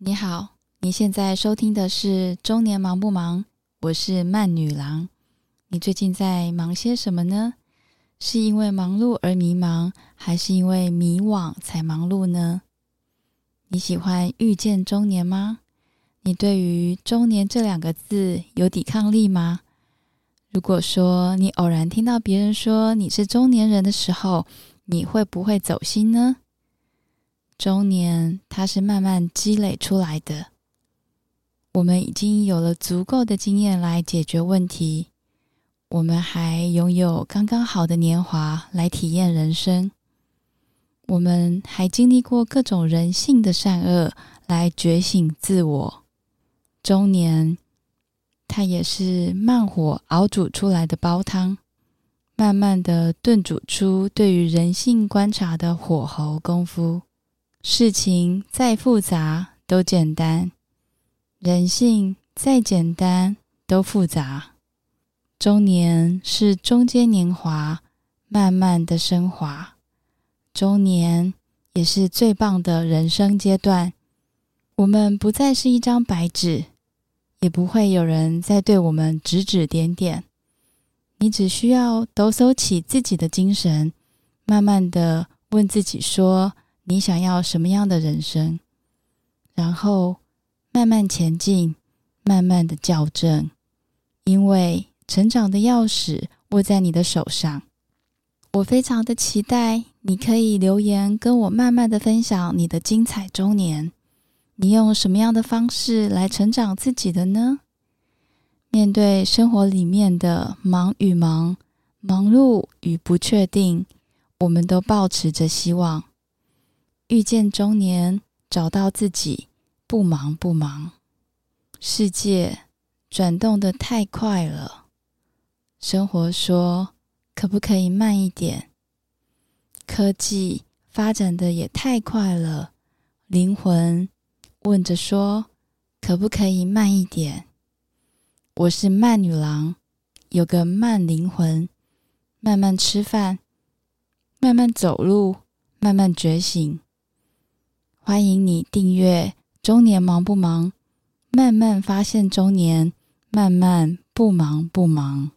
你好，你现在收听的是《中年忙不忙》，我是慢女郎。你最近在忙些什么呢？是因为忙碌而迷茫，还是因为迷惘才忙碌呢？你喜欢遇见中年吗？你对于“中年”这两个字有抵抗力吗？如果说你偶然听到别人说你是中年人的时候，你会不会走心呢？中年，它是慢慢积累出来的。我们已经有了足够的经验来解决问题，我们还拥有刚刚好的年华来体验人生，我们还经历过各种人性的善恶来觉醒自我。中年，它也是慢火熬煮出来的煲汤，慢慢的炖煮出对于人性观察的火候功夫。事情再复杂都简单，人性再简单都复杂。中年是中间年华，慢慢的升华。中年也是最棒的人生阶段。我们不再是一张白纸，也不会有人再对我们指指点点。你只需要抖擞起自己的精神，慢慢的问自己说。你想要什么样的人生？然后慢慢前进，慢慢的校正，因为成长的钥匙握在你的手上。我非常的期待，你可以留言跟我慢慢的分享你的精彩中年。你用什么样的方式来成长自己的呢？面对生活里面的忙与忙、忙碌与不确定，我们都保持着希望。遇见中年，找到自己，不忙不忙。世界转动的太快了，生活说可不可以慢一点？科技发展的也太快了，灵魂问着说可不可以慢一点？我是慢女郎，有个慢灵魂，慢慢吃饭，慢慢走路，慢慢觉醒。欢迎你订阅《中年忙不忙》，慢慢发现中年，慢慢不忙不忙。